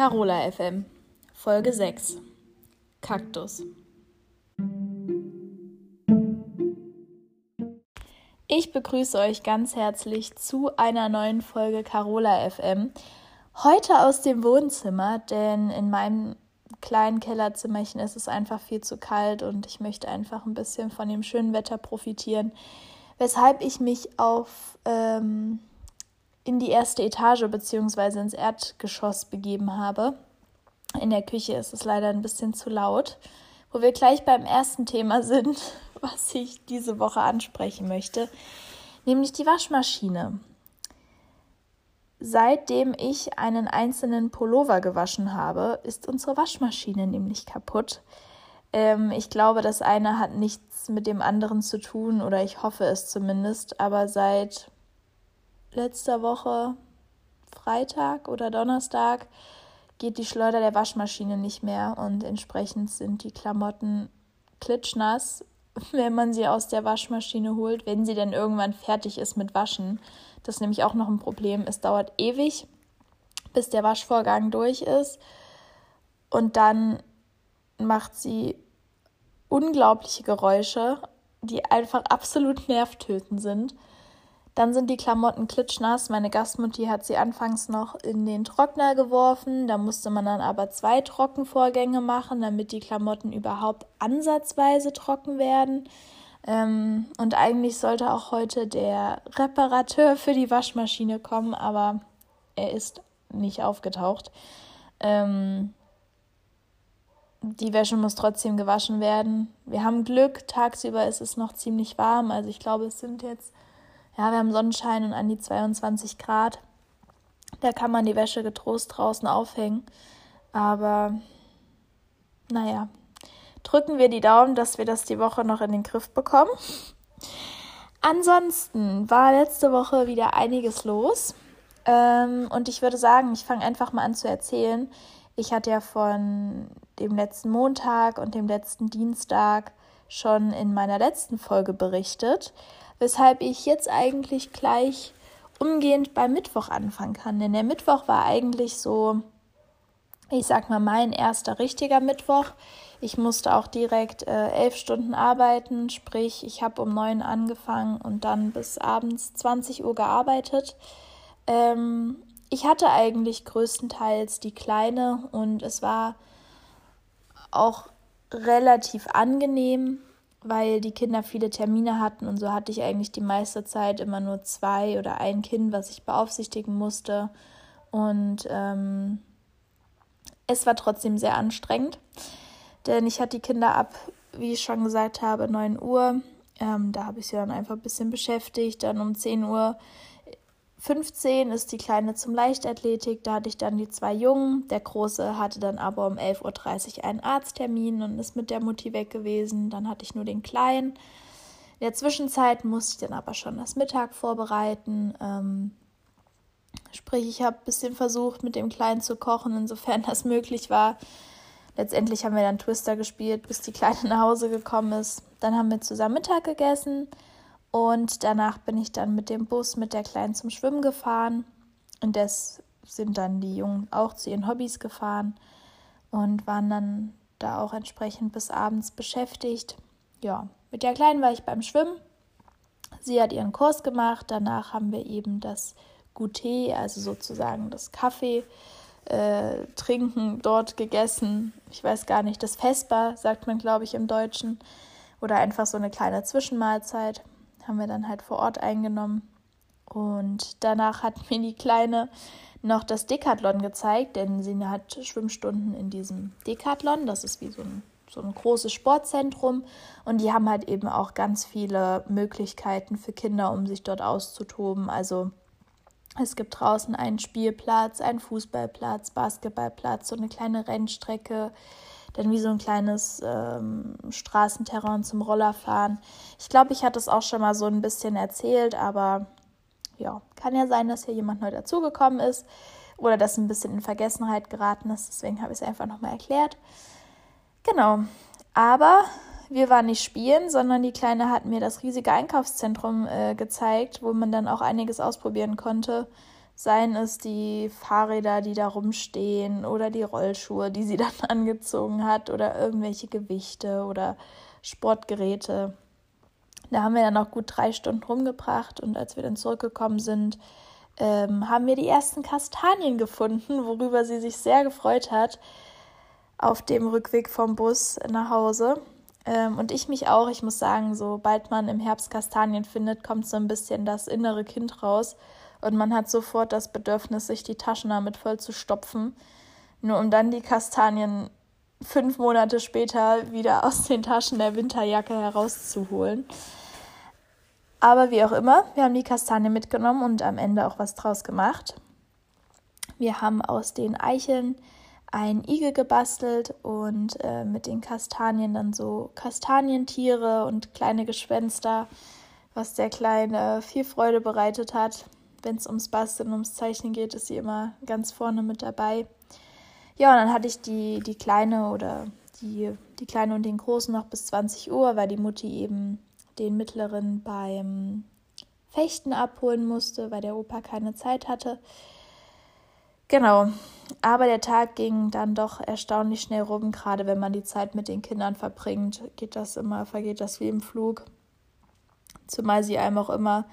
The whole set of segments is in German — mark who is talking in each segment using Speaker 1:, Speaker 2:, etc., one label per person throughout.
Speaker 1: Carola FM, Folge 6 Kaktus. Ich begrüße euch ganz herzlich zu einer neuen Folge Carola FM. Heute aus dem Wohnzimmer, denn in meinem kleinen Kellerzimmerchen ist es einfach viel zu kalt und ich möchte einfach ein bisschen von dem schönen Wetter profitieren, weshalb ich mich auf ähm, in die erste Etage bzw. ins Erdgeschoss begeben habe. In der Küche ist es leider ein bisschen zu laut. Wo wir gleich beim ersten Thema sind, was ich diese Woche ansprechen möchte, nämlich die Waschmaschine. Seitdem ich einen einzelnen Pullover gewaschen habe, ist unsere Waschmaschine nämlich kaputt. Ähm, ich glaube, das eine hat nichts mit dem anderen zu tun, oder ich hoffe es zumindest, aber seit letzter Woche Freitag oder Donnerstag geht die Schleuder der Waschmaschine nicht mehr und entsprechend sind die Klamotten klitschnass, wenn man sie aus der Waschmaschine holt, wenn sie dann irgendwann fertig ist mit Waschen. Das ist nämlich auch noch ein Problem. Es dauert ewig, bis der Waschvorgang durch ist und dann macht sie unglaubliche Geräusche, die einfach absolut nervtötend sind. Dann sind die Klamotten klitschnass. Meine Gastmutti hat sie anfangs noch in den Trockner geworfen. Da musste man dann aber zwei Trockenvorgänge machen, damit die Klamotten überhaupt ansatzweise trocken werden. Ähm, und eigentlich sollte auch heute der Reparateur für die Waschmaschine kommen, aber er ist nicht aufgetaucht. Ähm, die Wäsche muss trotzdem gewaschen werden. Wir haben Glück, tagsüber ist es noch ziemlich warm. Also ich glaube, es sind jetzt ja, wir haben Sonnenschein und an die 22 Grad. Da kann man die Wäsche getrost draußen aufhängen. Aber naja, drücken wir die Daumen, dass wir das die Woche noch in den Griff bekommen. Ansonsten war letzte Woche wieder einiges los. Ähm, und ich würde sagen, ich fange einfach mal an zu erzählen. Ich hatte ja von dem letzten Montag und dem letzten Dienstag schon in meiner letzten Folge berichtet weshalb ich jetzt eigentlich gleich umgehend beim Mittwoch anfangen kann. Denn der Mittwoch war eigentlich so, ich sag mal, mein erster richtiger Mittwoch. Ich musste auch direkt äh, elf Stunden arbeiten, sprich, ich habe um neun angefangen und dann bis abends 20 Uhr gearbeitet. Ähm, ich hatte eigentlich größtenteils die kleine und es war auch relativ angenehm, weil die Kinder viele Termine hatten und so hatte ich eigentlich die meiste Zeit immer nur zwei oder ein Kind, was ich beaufsichtigen musste. Und ähm, es war trotzdem sehr anstrengend, denn ich hatte die Kinder ab, wie ich schon gesagt habe, 9 Uhr. Ähm, da habe ich sie dann einfach ein bisschen beschäftigt. Dann um 10 Uhr 15 ist die Kleine zum Leichtathletik. Da hatte ich dann die zwei Jungen. Der Große hatte dann aber um 11.30 Uhr einen Arzttermin und ist mit der Mutti weg gewesen. Dann hatte ich nur den Kleinen. In der Zwischenzeit musste ich dann aber schon das Mittag vorbereiten. Ähm, sprich, ich habe ein bisschen versucht, mit dem Kleinen zu kochen, insofern das möglich war. Letztendlich haben wir dann Twister gespielt, bis die Kleine nach Hause gekommen ist. Dann haben wir zusammen Mittag gegessen. Und danach bin ich dann mit dem Bus mit der Kleinen zum Schwimmen gefahren. Und das sind dann die Jungen auch zu ihren Hobbys gefahren und waren dann da auch entsprechend bis abends beschäftigt. Ja, mit der Kleinen war ich beim Schwimmen. Sie hat ihren Kurs gemacht. Danach haben wir eben das Goûter, also sozusagen das Kaffee äh, trinken dort gegessen. Ich weiß gar nicht, das Vesper sagt man, glaube ich, im Deutschen. Oder einfach so eine kleine Zwischenmahlzeit haben wir dann halt vor Ort eingenommen. Und danach hat mir die Kleine noch das Decathlon gezeigt, denn sie hat Schwimmstunden in diesem Decathlon. Das ist wie so ein, so ein großes Sportzentrum. Und die haben halt eben auch ganz viele Möglichkeiten für Kinder, um sich dort auszutoben. Also es gibt draußen einen Spielplatz, einen Fußballplatz, Basketballplatz, so eine kleine Rennstrecke dann wie so ein kleines ähm, Straßenterrain zum Rollerfahren. Ich glaube, ich hatte es auch schon mal so ein bisschen erzählt, aber ja, kann ja sein, dass hier jemand neu dazugekommen ist oder dass ein bisschen in Vergessenheit geraten ist. Deswegen habe ich es einfach nochmal erklärt. Genau. Aber wir waren nicht spielen, sondern die Kleine hat mir das riesige Einkaufszentrum äh, gezeigt, wo man dann auch einiges ausprobieren konnte. Seien es die Fahrräder, die da rumstehen oder die Rollschuhe, die sie dann angezogen hat oder irgendwelche Gewichte oder Sportgeräte. Da haben wir dann auch gut drei Stunden rumgebracht und als wir dann zurückgekommen sind, ähm, haben wir die ersten Kastanien gefunden, worüber sie sich sehr gefreut hat auf dem Rückweg vom Bus nach Hause. Ähm, und ich mich auch. Ich muss sagen, sobald man im Herbst Kastanien findet, kommt so ein bisschen das innere Kind raus und man hat sofort das Bedürfnis, sich die Taschen damit voll zu stopfen, nur um dann die Kastanien fünf Monate später wieder aus den Taschen der Winterjacke herauszuholen. Aber wie auch immer, wir haben die Kastanien mitgenommen und am Ende auch was draus gemacht. Wir haben aus den Eicheln ein Igel gebastelt und äh, mit den Kastanien dann so Kastanientiere und kleine Gespenster, was der Kleine viel Freude bereitet hat wenn es ums Basteln, ums Zeichnen geht, ist sie immer ganz vorne mit dabei. Ja, und dann hatte ich die, die Kleine oder die, die Kleine und den Großen noch bis 20 Uhr, weil die Mutti eben den Mittleren beim Fechten abholen musste, weil der Opa keine Zeit hatte. Genau, aber der Tag ging dann doch erstaunlich schnell rum, gerade wenn man die Zeit mit den Kindern verbringt, geht das immer, vergeht das wie im Flug. Zumal sie einem auch immer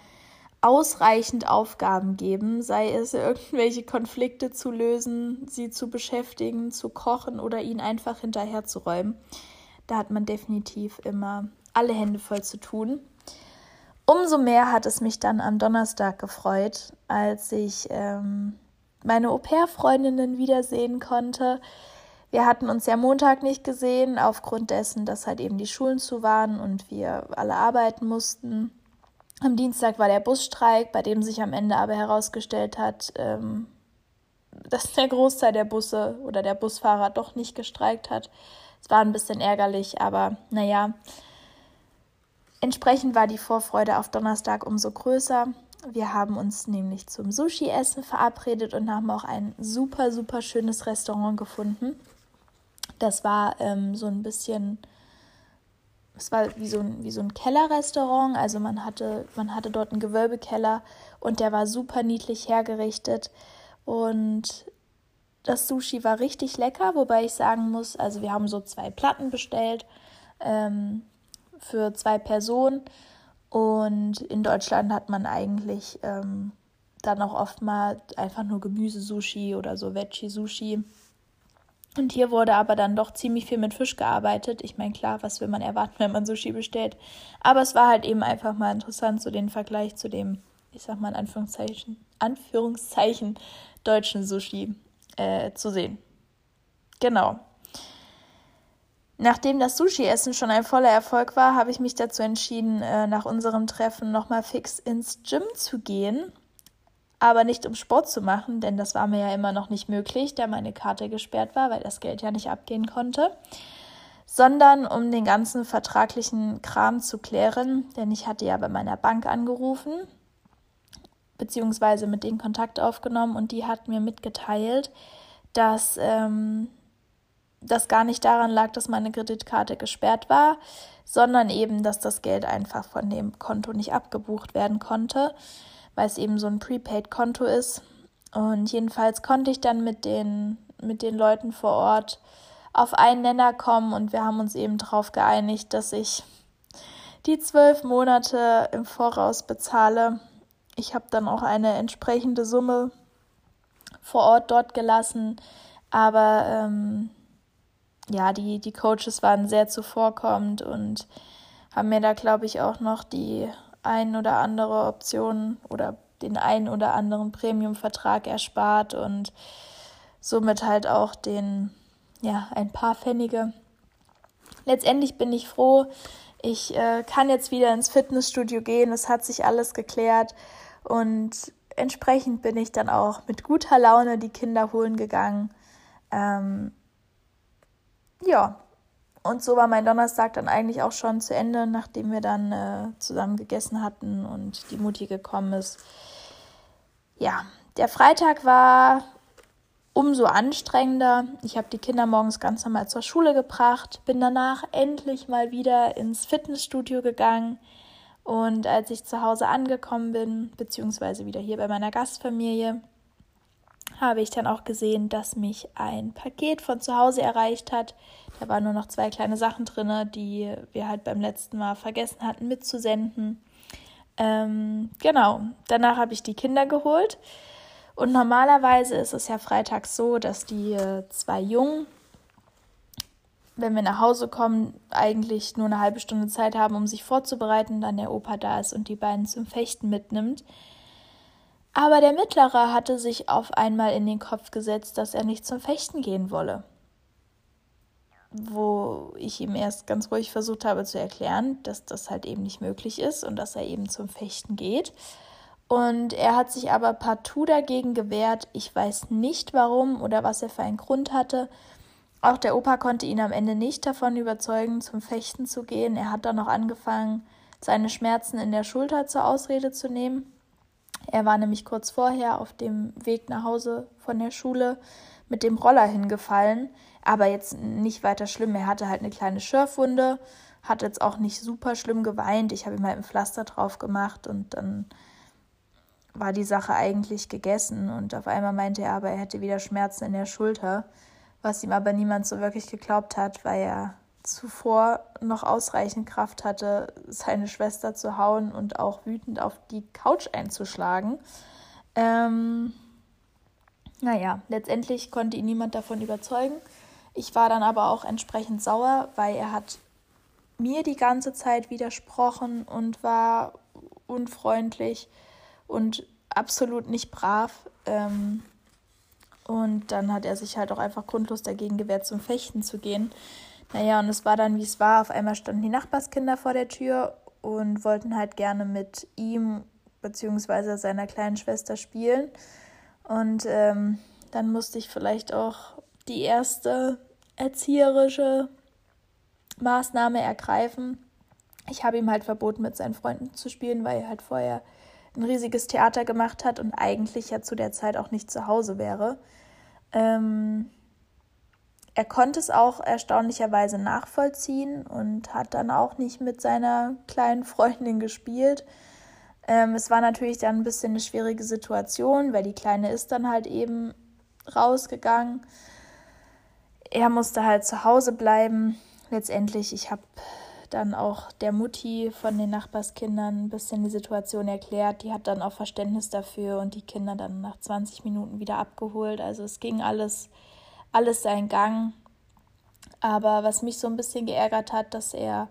Speaker 1: ausreichend Aufgaben geben, sei es irgendwelche Konflikte zu lösen, sie zu beschäftigen, zu kochen oder ihnen einfach hinterherzuräumen. Da hat man definitiv immer alle Hände voll zu tun. Umso mehr hat es mich dann am Donnerstag gefreut, als ich ähm, meine Au-pair-Freundinnen wiedersehen konnte. Wir hatten uns ja Montag nicht gesehen, aufgrund dessen, dass halt eben die Schulen zu waren und wir alle arbeiten mussten. Am Dienstag war der Busstreik, bei dem sich am Ende aber herausgestellt hat, ähm, dass der Großteil der Busse oder der Busfahrer doch nicht gestreikt hat. Es war ein bisschen ärgerlich, aber naja. Entsprechend war die Vorfreude auf Donnerstag umso größer. Wir haben uns nämlich zum Sushi-Essen verabredet und haben auch ein super, super schönes Restaurant gefunden. Das war ähm, so ein bisschen es war wie so ein, wie so ein Kellerrestaurant. Also man hatte, man hatte dort einen Gewölbekeller und der war super niedlich hergerichtet. Und das Sushi war richtig lecker, wobei ich sagen muss, also wir haben so zwei Platten bestellt ähm, für zwei Personen. Und in Deutschland hat man eigentlich ähm, dann auch oft mal einfach nur Gemüse-Sushi oder so Veggie-Sushi. Und hier wurde aber dann doch ziemlich viel mit Fisch gearbeitet. Ich meine, klar, was will man erwarten, wenn man Sushi bestellt? Aber es war halt eben einfach mal interessant, so den Vergleich zu dem, ich sag mal in Anführungszeichen, Anführungszeichen deutschen Sushi äh, zu sehen. Genau. Nachdem das Sushi-Essen schon ein voller Erfolg war, habe ich mich dazu entschieden, äh, nach unserem Treffen nochmal fix ins Gym zu gehen aber nicht um Sport zu machen, denn das war mir ja immer noch nicht möglich, da meine Karte gesperrt war, weil das Geld ja nicht abgehen konnte, sondern um den ganzen vertraglichen Kram zu klären, denn ich hatte ja bei meiner Bank angerufen, beziehungsweise mit denen Kontakt aufgenommen und die hat mir mitgeteilt, dass ähm, das gar nicht daran lag, dass meine Kreditkarte gesperrt war, sondern eben, dass das Geld einfach von dem Konto nicht abgebucht werden konnte weil es eben so ein Prepaid-Konto ist. Und jedenfalls konnte ich dann mit den, mit den Leuten vor Ort auf einen Nenner kommen und wir haben uns eben darauf geeinigt, dass ich die zwölf Monate im Voraus bezahle. Ich habe dann auch eine entsprechende Summe vor Ort dort gelassen, aber ähm, ja, die, die Coaches waren sehr zuvorkommend und haben mir da, glaube ich, auch noch die ein oder andere Option oder den einen oder anderen Premium-Vertrag erspart und somit halt auch den, ja, ein paar Pfennige. Letztendlich bin ich froh, ich äh, kann jetzt wieder ins Fitnessstudio gehen, es hat sich alles geklärt und entsprechend bin ich dann auch mit guter Laune die Kinder holen gegangen. Ähm, ja, und so war mein Donnerstag dann eigentlich auch schon zu Ende, nachdem wir dann äh, zusammen gegessen hatten und die Mutti gekommen ist. Ja, der Freitag war umso anstrengender. Ich habe die Kinder morgens ganz normal zur Schule gebracht, bin danach endlich mal wieder ins Fitnessstudio gegangen. Und als ich zu Hause angekommen bin, beziehungsweise wieder hier bei meiner Gastfamilie, habe ich dann auch gesehen, dass mich ein Paket von zu Hause erreicht hat. Da waren nur noch zwei kleine Sachen drin, die wir halt beim letzten Mal vergessen hatten mitzusenden. Ähm, genau, danach habe ich die Kinder geholt. Und normalerweise ist es ja freitags so, dass die äh, zwei Jungen, wenn wir nach Hause kommen, eigentlich nur eine halbe Stunde Zeit haben, um sich vorzubereiten, dann der Opa da ist und die beiden zum Fechten mitnimmt. Aber der Mittlere hatte sich auf einmal in den Kopf gesetzt, dass er nicht zum Fechten gehen wolle. Wo ich ihm erst ganz ruhig versucht habe zu erklären, dass das halt eben nicht möglich ist und dass er eben zum Fechten geht. Und er hat sich aber partout dagegen gewehrt. Ich weiß nicht warum oder was er für einen Grund hatte. Auch der Opa konnte ihn am Ende nicht davon überzeugen, zum Fechten zu gehen. Er hat dann noch angefangen, seine Schmerzen in der Schulter zur Ausrede zu nehmen. Er war nämlich kurz vorher auf dem Weg nach Hause von der Schule mit dem Roller hingefallen, aber jetzt nicht weiter schlimm. Er hatte halt eine kleine Schürfwunde, hat jetzt auch nicht super schlimm geweint. Ich habe ihm halt ein Pflaster drauf gemacht und dann war die Sache eigentlich gegessen und auf einmal meinte er aber, er hätte wieder Schmerzen in der Schulter, was ihm aber niemand so wirklich geglaubt hat, weil er zuvor noch ausreichend Kraft hatte, seine Schwester zu hauen und auch wütend auf die Couch einzuschlagen. Ähm, naja, letztendlich konnte ihn niemand davon überzeugen. Ich war dann aber auch entsprechend sauer, weil er hat mir die ganze Zeit widersprochen und war unfreundlich und absolut nicht brav. Ähm, und dann hat er sich halt auch einfach grundlos dagegen gewehrt, zum Fechten zu gehen. Naja, und es war dann, wie es war. Auf einmal standen die Nachbarskinder vor der Tür und wollten halt gerne mit ihm bzw. seiner kleinen Schwester spielen. Und ähm, dann musste ich vielleicht auch die erste erzieherische Maßnahme ergreifen. Ich habe ihm halt verboten, mit seinen Freunden zu spielen, weil er halt vorher ein riesiges Theater gemacht hat und eigentlich ja zu der Zeit auch nicht zu Hause wäre. Ähm, er konnte es auch erstaunlicherweise nachvollziehen und hat dann auch nicht mit seiner kleinen Freundin gespielt. Ähm, es war natürlich dann ein bisschen eine schwierige Situation, weil die Kleine ist dann halt eben rausgegangen. Er musste halt zu Hause bleiben. Letztendlich, ich habe dann auch der Mutti von den Nachbarskindern ein bisschen die Situation erklärt. Die hat dann auch Verständnis dafür und die Kinder dann nach 20 Minuten wieder abgeholt. Also es ging alles alles seinen Gang. Aber was mich so ein bisschen geärgert hat, dass er,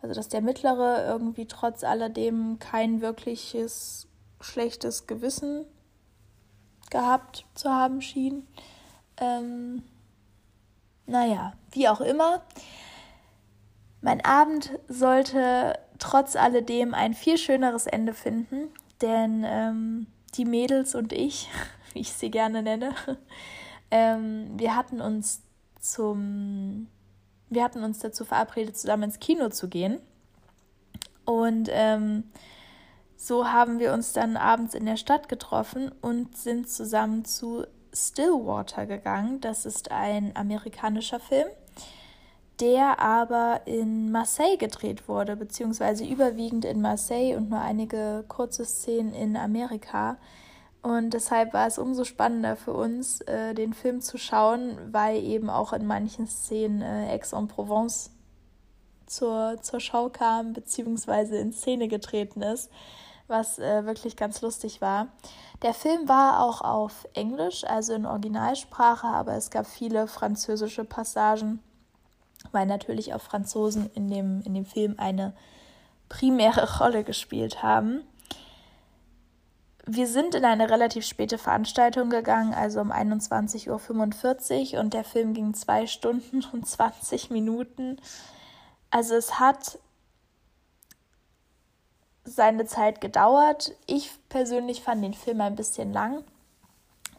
Speaker 1: also dass der Mittlere irgendwie trotz alledem kein wirkliches schlechtes Gewissen gehabt zu haben schien. Ähm, naja, wie auch immer. Mein Abend sollte trotz alledem ein viel schöneres Ende finden, denn ähm, die Mädels und ich, wie ich sie gerne nenne, ähm, wir hatten uns zum, wir hatten uns dazu verabredet, zusammen ins Kino zu gehen. Und ähm, so haben wir uns dann abends in der Stadt getroffen und sind zusammen zu Stillwater gegangen. Das ist ein amerikanischer Film, der aber in Marseille gedreht wurde, beziehungsweise überwiegend in Marseille und nur einige kurze Szenen in Amerika. Und deshalb war es umso spannender für uns, äh, den Film zu schauen, weil eben auch in manchen Szenen äh, Aix-en-Provence zur, zur Schau kam, beziehungsweise in Szene getreten ist, was äh, wirklich ganz lustig war. Der Film war auch auf Englisch, also in Originalsprache, aber es gab viele französische Passagen, weil natürlich auch Franzosen in dem, in dem Film eine primäre Rolle gespielt haben wir sind in eine relativ späte Veranstaltung gegangen, also um 21.45 Uhr und der Film ging zwei Stunden und 20 Minuten. Also es hat seine Zeit gedauert. Ich persönlich fand den Film ein bisschen lang.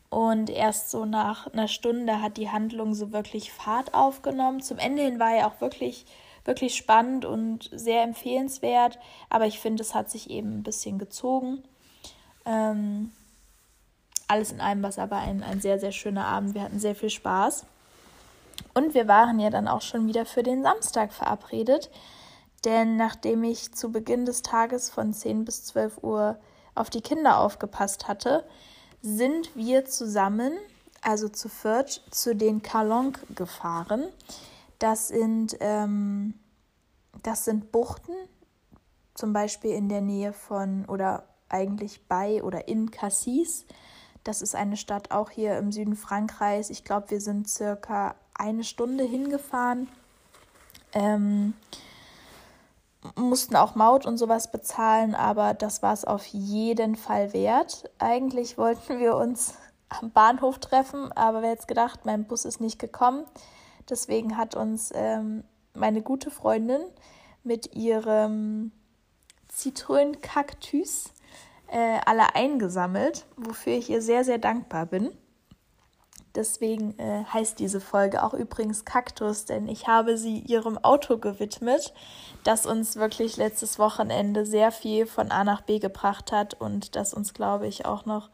Speaker 1: Und erst so nach einer Stunde hat die Handlung so wirklich Fahrt aufgenommen. Zum Ende hin war er auch wirklich, wirklich spannend und sehr empfehlenswert. Aber ich finde, es hat sich eben ein bisschen gezogen. Ähm, alles in allem war es aber ein, ein sehr, sehr schöner Abend. Wir hatten sehr viel Spaß. Und wir waren ja dann auch schon wieder für den Samstag verabredet. Denn nachdem ich zu Beginn des Tages von 10 bis 12 Uhr auf die Kinder aufgepasst hatte, sind wir zusammen, also zu viert, zu den Kalonk gefahren. Das sind, ähm, das sind Buchten, zum Beispiel in der Nähe von oder eigentlich bei oder in Cassis. Das ist eine Stadt auch hier im Süden Frankreichs. Ich glaube, wir sind circa eine Stunde hingefahren. Ähm, mussten auch Maut und sowas bezahlen, aber das war es auf jeden Fall wert. Eigentlich wollten wir uns am Bahnhof treffen, aber wir jetzt gedacht, mein Bus ist nicht gekommen. Deswegen hat uns ähm, meine gute Freundin mit ihrem Zitronenkaktus äh, alle eingesammelt, wofür ich ihr sehr, sehr dankbar bin. Deswegen äh, heißt diese Folge auch übrigens Kaktus, denn ich habe sie ihrem Auto gewidmet, das uns wirklich letztes Wochenende sehr viel von A nach B gebracht hat und das uns, glaube ich, auch noch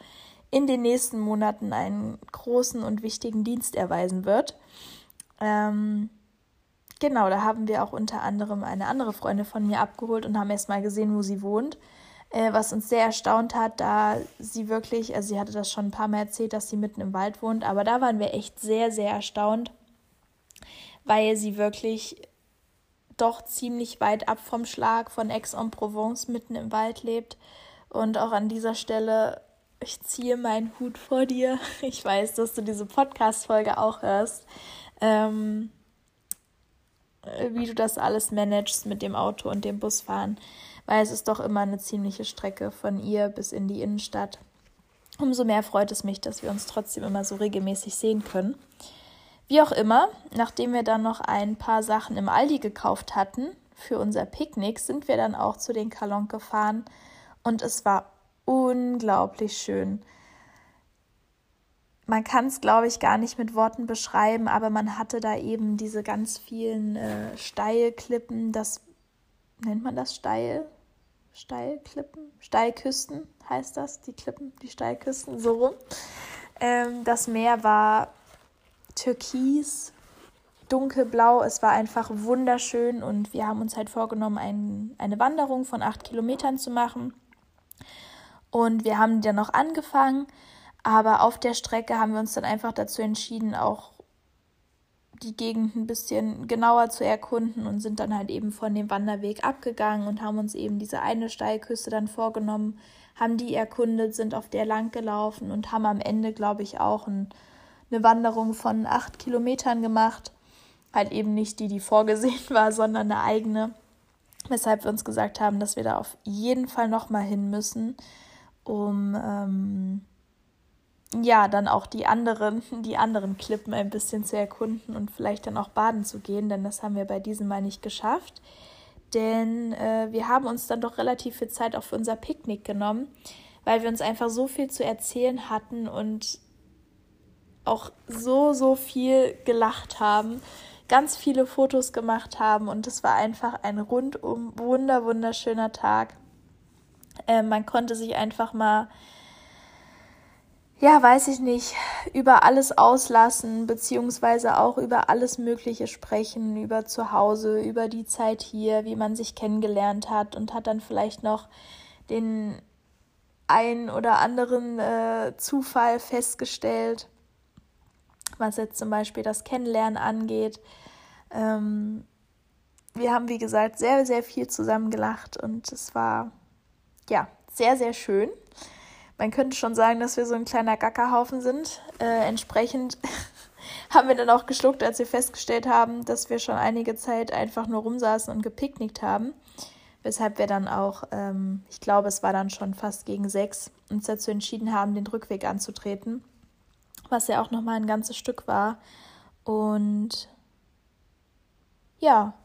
Speaker 1: in den nächsten Monaten einen großen und wichtigen Dienst erweisen wird. Ähm, genau, da haben wir auch unter anderem eine andere Freundin von mir abgeholt und haben erst mal gesehen, wo sie wohnt äh, was uns sehr erstaunt hat, da sie wirklich, also sie hatte das schon ein paar Mal erzählt, dass sie mitten im Wald wohnt, aber da waren wir echt sehr, sehr erstaunt, weil sie wirklich doch ziemlich weit ab vom Schlag von Aix-en-Provence mitten im Wald lebt. Und auch an dieser Stelle, ich ziehe meinen Hut vor dir. Ich weiß, dass du diese Podcast-Folge auch hörst. Ähm, wie du das alles managst mit dem Auto und dem Busfahren weil es ist doch immer eine ziemliche Strecke von ihr bis in die Innenstadt. Umso mehr freut es mich, dass wir uns trotzdem immer so regelmäßig sehen können. Wie auch immer, nachdem wir dann noch ein paar Sachen im Aldi gekauft hatten für unser Picknick, sind wir dann auch zu den Kalon gefahren und es war unglaublich schön. Man kann es, glaube ich, gar nicht mit Worten beschreiben, aber man hatte da eben diese ganz vielen äh, Steilklippen, das nennt man das steil? Steilklippen, Steilküsten heißt das, die Klippen, die Steilküsten, so rum. Ähm, das Meer war türkis, dunkelblau, es war einfach wunderschön und wir haben uns halt vorgenommen, ein, eine Wanderung von acht Kilometern zu machen. Und wir haben dann noch angefangen, aber auf der Strecke haben wir uns dann einfach dazu entschieden, auch die Gegend ein bisschen genauer zu erkunden und sind dann halt eben von dem Wanderweg abgegangen und haben uns eben diese eine Steilküste dann vorgenommen, haben die erkundet, sind auf der lang gelaufen und haben am Ende, glaube ich, auch ein, eine Wanderung von acht Kilometern gemacht. Halt eben nicht die, die vorgesehen war, sondern eine eigene. Weshalb wir uns gesagt haben, dass wir da auf jeden Fall nochmal hin müssen, um ähm, ja, dann auch die anderen, die anderen Klippen ein bisschen zu erkunden und vielleicht dann auch baden zu gehen, denn das haben wir bei diesem Mal nicht geschafft. Denn äh, wir haben uns dann doch relativ viel Zeit auch für unser Picknick genommen, weil wir uns einfach so viel zu erzählen hatten und auch so, so viel gelacht haben, ganz viele Fotos gemacht haben und es war einfach ein rundum wunder, wunderschöner Tag. Äh, man konnte sich einfach mal ja, weiß ich nicht, über alles auslassen, beziehungsweise auch über alles Mögliche sprechen, über zu Hause, über die Zeit hier, wie man sich kennengelernt hat und hat dann vielleicht noch den ein oder anderen äh, Zufall festgestellt, was jetzt zum Beispiel das Kennenlernen angeht. Ähm, wir haben, wie gesagt, sehr, sehr viel zusammen gelacht und es war, ja, sehr, sehr schön. Man könnte schon sagen, dass wir so ein kleiner Gackerhaufen sind. Äh, entsprechend haben wir dann auch geschluckt, als wir festgestellt haben, dass wir schon einige Zeit einfach nur rumsaßen und gepicknickt haben. Weshalb wir dann auch, ähm, ich glaube, es war dann schon fast gegen sechs, uns dazu entschieden haben, den Rückweg anzutreten. Was ja auch nochmal ein ganzes Stück war. Und ja,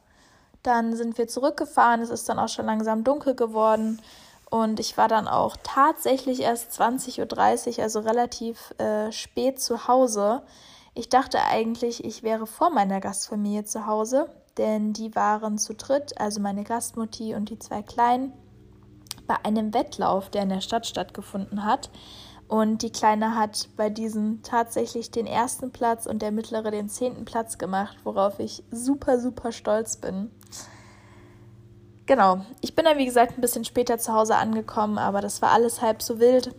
Speaker 1: dann sind wir zurückgefahren. Es ist dann auch schon langsam dunkel geworden. Und ich war dann auch tatsächlich erst 20.30 Uhr, also relativ äh, spät zu Hause. Ich dachte eigentlich, ich wäre vor meiner Gastfamilie zu Hause, denn die waren zu dritt, also meine Gastmutti und die zwei Kleinen, bei einem Wettlauf, der in der Stadt stattgefunden hat. Und die Kleine hat bei diesem tatsächlich den ersten Platz und der mittlere den zehnten Platz gemacht, worauf ich super, super stolz bin. Genau, ich bin dann wie gesagt ein bisschen später zu Hause angekommen, aber das war alles halb so wild.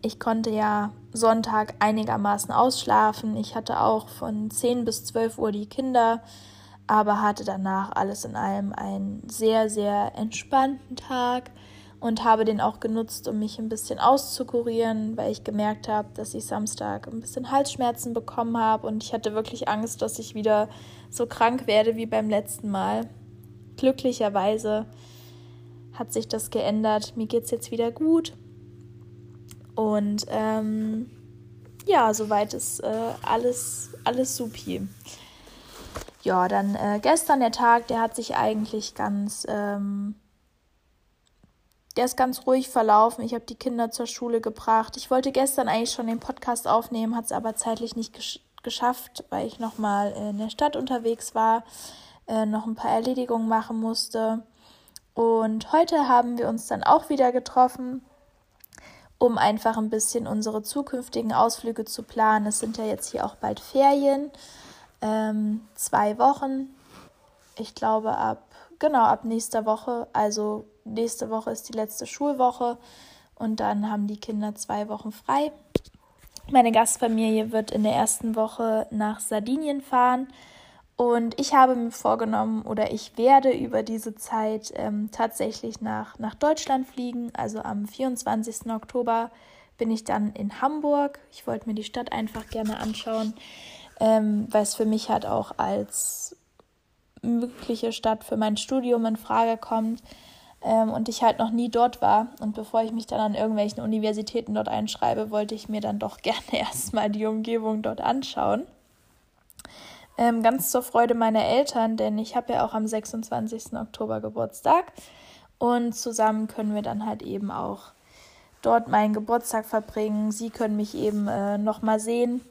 Speaker 1: ich konnte ja Sonntag einigermaßen ausschlafen. Ich hatte auch von 10 bis 12 Uhr die Kinder, aber hatte danach alles in allem einen sehr, sehr entspannten Tag und habe den auch genutzt, um mich ein bisschen auszukurieren, weil ich gemerkt habe, dass ich Samstag ein bisschen Halsschmerzen bekommen habe und ich hatte wirklich Angst, dass ich wieder so krank werde wie beim letzten Mal. Glücklicherweise hat sich das geändert. Mir geht es jetzt wieder gut. Und ähm, ja, soweit ist äh, alles, alles supi. Ja, dann äh, gestern der Tag, der hat sich eigentlich ganz ähm, der ist ganz ruhig verlaufen. Ich habe die Kinder zur Schule gebracht. Ich wollte gestern eigentlich schon den Podcast aufnehmen, hat es aber zeitlich nicht gesch geschafft, weil ich noch mal in der Stadt unterwegs war, äh, noch ein paar Erledigungen machen musste. Und heute haben wir uns dann auch wieder getroffen, um einfach ein bisschen unsere zukünftigen Ausflüge zu planen. Es sind ja jetzt hier auch bald Ferien, ähm, zwei Wochen. Ich glaube ab genau ab nächster Woche, also nächste Woche ist die letzte Schulwoche und dann haben die Kinder zwei Wochen frei. Meine Gastfamilie wird in der ersten Woche nach Sardinien fahren und ich habe mir vorgenommen oder ich werde über diese Zeit ähm, tatsächlich nach, nach Deutschland fliegen. Also am 24. Oktober bin ich dann in Hamburg. Ich wollte mir die Stadt einfach gerne anschauen, ähm, weil es für mich halt auch als mögliche Stadt für mein Studium in Frage kommt ähm, und ich halt noch nie dort war. Und bevor ich mich dann an irgendwelchen Universitäten dort einschreibe, wollte ich mir dann doch gerne erstmal die Umgebung dort anschauen. Ähm, ganz zur Freude meiner Eltern, denn ich habe ja auch am 26. Oktober Geburtstag und zusammen können wir dann halt eben auch dort meinen Geburtstag verbringen. Sie können mich eben äh, nochmal sehen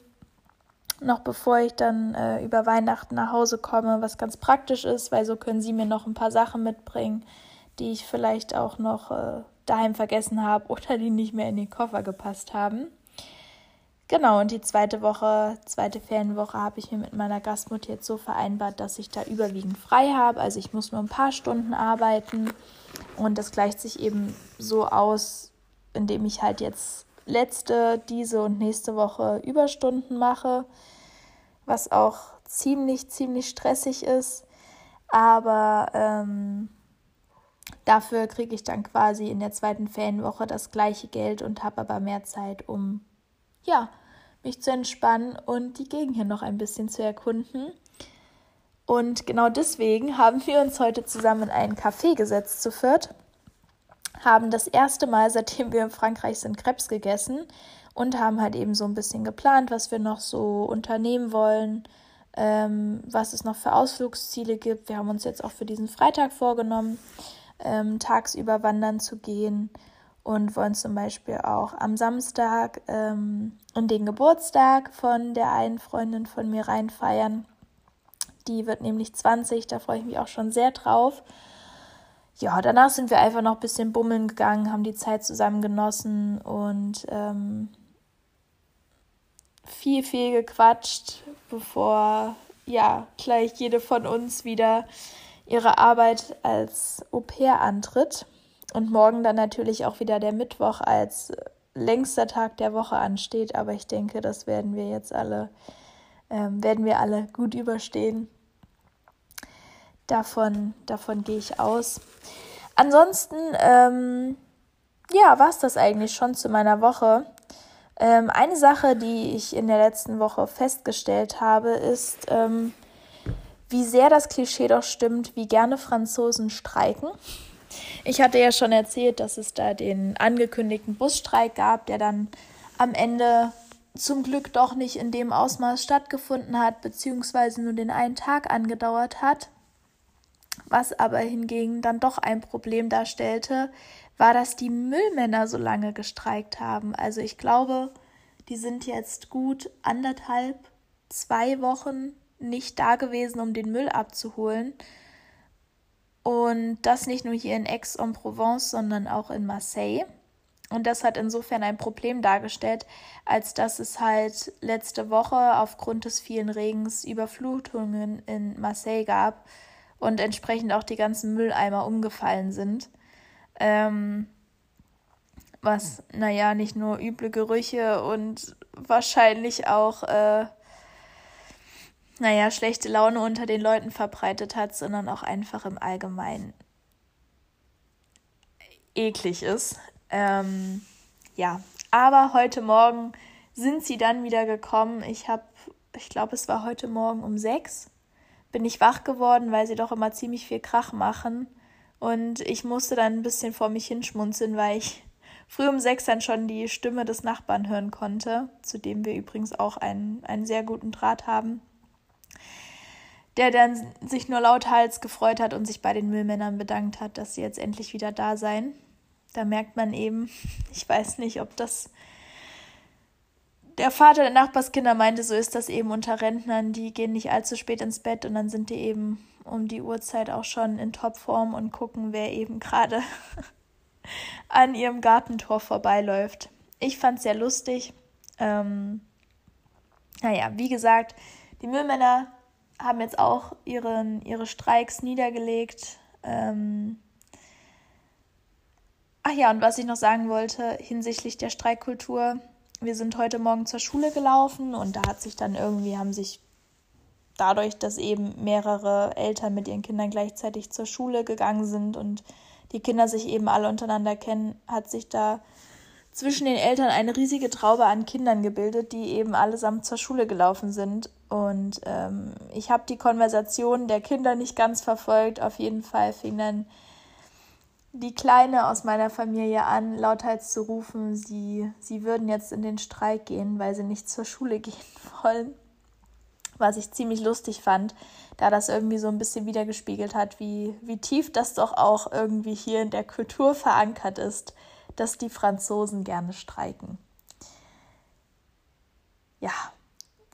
Speaker 1: noch bevor ich dann äh, über Weihnachten nach Hause komme, was ganz praktisch ist, weil so können sie mir noch ein paar Sachen mitbringen, die ich vielleicht auch noch äh, daheim vergessen habe oder die nicht mehr in den Koffer gepasst haben. Genau, und die zweite Woche, zweite Ferienwoche habe ich mir mit meiner Gastmutter jetzt so vereinbart, dass ich da überwiegend frei habe. Also ich muss nur ein paar Stunden arbeiten und das gleicht sich eben so aus, indem ich halt jetzt letzte, diese und nächste Woche Überstunden mache, was auch ziemlich, ziemlich stressig ist. Aber ähm, dafür kriege ich dann quasi in der zweiten Ferienwoche das gleiche Geld und habe aber mehr Zeit, um ja, mich zu entspannen und die Gegend hier noch ein bisschen zu erkunden. Und genau deswegen haben wir uns heute zusammen in einen Café gesetzt zu viert haben das erste Mal, seitdem wir in Frankreich sind, Krebs gegessen und haben halt eben so ein bisschen geplant, was wir noch so unternehmen wollen, ähm, was es noch für Ausflugsziele gibt. Wir haben uns jetzt auch für diesen Freitag vorgenommen, ähm, tagsüber wandern zu gehen und wollen zum Beispiel auch am Samstag ähm, und den Geburtstag von der einen Freundin von mir reinfeiern. Die wird nämlich 20, da freue ich mich auch schon sehr drauf ja, danach sind wir einfach noch ein bisschen bummeln gegangen, haben die Zeit zusammen genossen und ähm, viel, viel gequatscht, bevor ja gleich jede von uns wieder ihre Arbeit als Au pair antritt. Und morgen dann natürlich auch wieder der Mittwoch als längster Tag der Woche ansteht. Aber ich denke, das werden wir jetzt alle, ähm, werden wir alle gut überstehen. Davon, davon gehe ich aus. Ansonsten, ähm, ja, war es das eigentlich schon zu meiner Woche. Ähm, eine Sache, die ich in der letzten Woche festgestellt habe, ist, ähm, wie sehr das Klischee doch stimmt, wie gerne Franzosen streiken. Ich hatte ja schon erzählt, dass es da den angekündigten Busstreik gab, der dann am Ende zum Glück doch nicht in dem Ausmaß stattgefunden hat, beziehungsweise nur den einen Tag angedauert hat. Was aber hingegen dann doch ein Problem darstellte, war, dass die Müllmänner so lange gestreikt haben. Also ich glaube, die sind jetzt gut anderthalb, zwei Wochen nicht da gewesen, um den Müll abzuholen. Und das nicht nur hier in Aix-en-Provence, sondern auch in Marseille. Und das hat insofern ein Problem dargestellt, als dass es halt letzte Woche aufgrund des vielen Regens Überflutungen in Marseille gab und entsprechend auch die ganzen Mülleimer umgefallen sind. Ähm, was, naja, nicht nur üble Gerüche und wahrscheinlich auch, äh, naja, schlechte Laune unter den Leuten verbreitet hat, sondern auch einfach im Allgemeinen eklig ist. Ähm, ja, aber heute Morgen sind sie dann wieder gekommen. Ich habe, ich glaube, es war heute Morgen um sechs, bin ich wach geworden, weil sie doch immer ziemlich viel Krach machen. Und ich musste dann ein bisschen vor mich hinschmunzeln, weil ich früh um sechs dann schon die Stimme des Nachbarn hören konnte, zu dem wir übrigens auch einen, einen sehr guten Draht haben, der dann sich nur lauthals gefreut hat und sich bei den Müllmännern bedankt hat, dass sie jetzt endlich wieder da seien. Da merkt man eben, ich weiß nicht, ob das der Vater der Nachbarskinder meinte, so ist das eben unter Rentnern, die gehen nicht allzu spät ins Bett und dann sind die eben um die Uhrzeit auch schon in Topform und gucken, wer eben gerade an ihrem Gartentor vorbeiläuft. Ich fand es sehr lustig. Ähm, naja, wie gesagt, die Müllmänner haben jetzt auch ihren, ihre Streiks niedergelegt. Ähm, ach ja, und was ich noch sagen wollte hinsichtlich der Streikkultur. Wir sind heute Morgen zur Schule gelaufen und da hat sich dann irgendwie, haben sich dadurch, dass eben mehrere Eltern mit ihren Kindern gleichzeitig zur Schule gegangen sind und die Kinder sich eben alle untereinander kennen, hat sich da zwischen den Eltern eine riesige Traube an Kindern gebildet, die eben allesamt zur Schule gelaufen sind. Und ähm, ich habe die Konversation der Kinder nicht ganz verfolgt. Auf jeden Fall fing dann die Kleine aus meiner Familie an, lauthals zu rufen, sie, sie würden jetzt in den Streik gehen, weil sie nicht zur Schule gehen wollen. Was ich ziemlich lustig fand, da das irgendwie so ein bisschen wiedergespiegelt hat, wie, wie tief das doch auch irgendwie hier in der Kultur verankert ist, dass die Franzosen gerne streiken. Ja,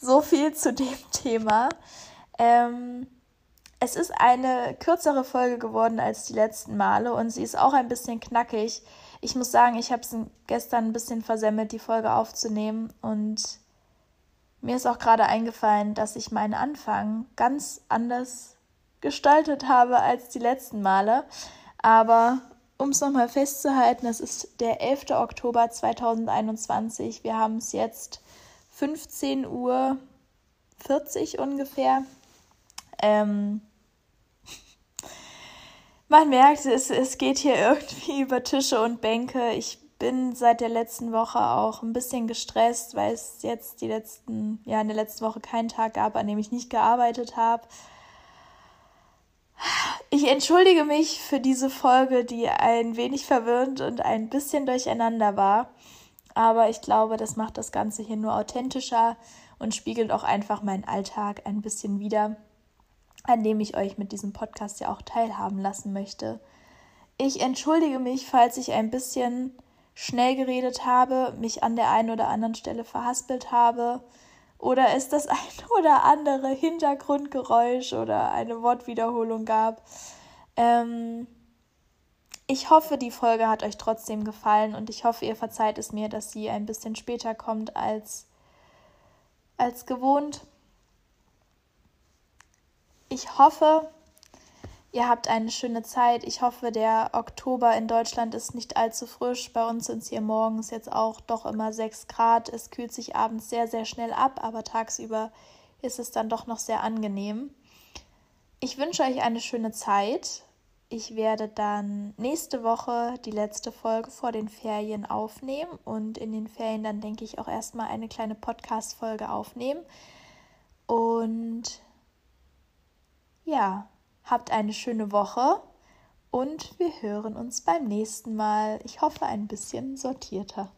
Speaker 1: so viel zu dem Thema. Ähm, es ist eine kürzere Folge geworden als die letzten Male und sie ist auch ein bisschen knackig. Ich muss sagen, ich habe es gestern ein bisschen versemmelt, die Folge aufzunehmen und mir ist auch gerade eingefallen, dass ich meinen Anfang ganz anders gestaltet habe als die letzten Male. Aber um es nochmal festzuhalten, es ist der 11. Oktober 2021. Wir haben es jetzt 15 Uhr 40 ungefähr. Ähm, man merkt, es, es geht hier irgendwie über Tische und Bänke. Ich bin seit der letzten Woche auch ein bisschen gestresst, weil es jetzt die letzten, ja, in der letzten Woche keinen Tag gab, an dem ich nicht gearbeitet habe. Ich entschuldige mich für diese Folge, die ein wenig verwirrend und ein bisschen durcheinander war. Aber ich glaube, das macht das Ganze hier nur authentischer und spiegelt auch einfach meinen Alltag ein bisschen wider, an dem ich euch mit diesem Podcast ja auch teilhaben lassen möchte. Ich entschuldige mich, falls ich ein bisschen schnell geredet habe, mich an der einen oder anderen Stelle verhaspelt habe oder es das ein oder andere Hintergrundgeräusch oder eine Wortwiederholung gab. Ähm, ich hoffe, die Folge hat euch trotzdem gefallen und ich hoffe, ihr verzeiht es mir, dass sie ein bisschen später kommt als, als gewohnt. Ich hoffe, Ihr habt eine schöne Zeit. Ich hoffe, der Oktober in Deutschland ist nicht allzu frisch. Bei uns sind es hier morgens jetzt auch doch immer 6 Grad. Es kühlt sich abends sehr, sehr schnell ab, aber tagsüber ist es dann doch noch sehr angenehm. Ich wünsche euch eine schöne Zeit. Ich werde dann nächste Woche die letzte Folge vor den Ferien aufnehmen und in den Ferien dann denke ich auch erstmal eine kleine Podcast-Folge aufnehmen. Und ja, Habt eine schöne Woche und wir hören uns beim nächsten Mal. Ich hoffe ein bisschen sortierter.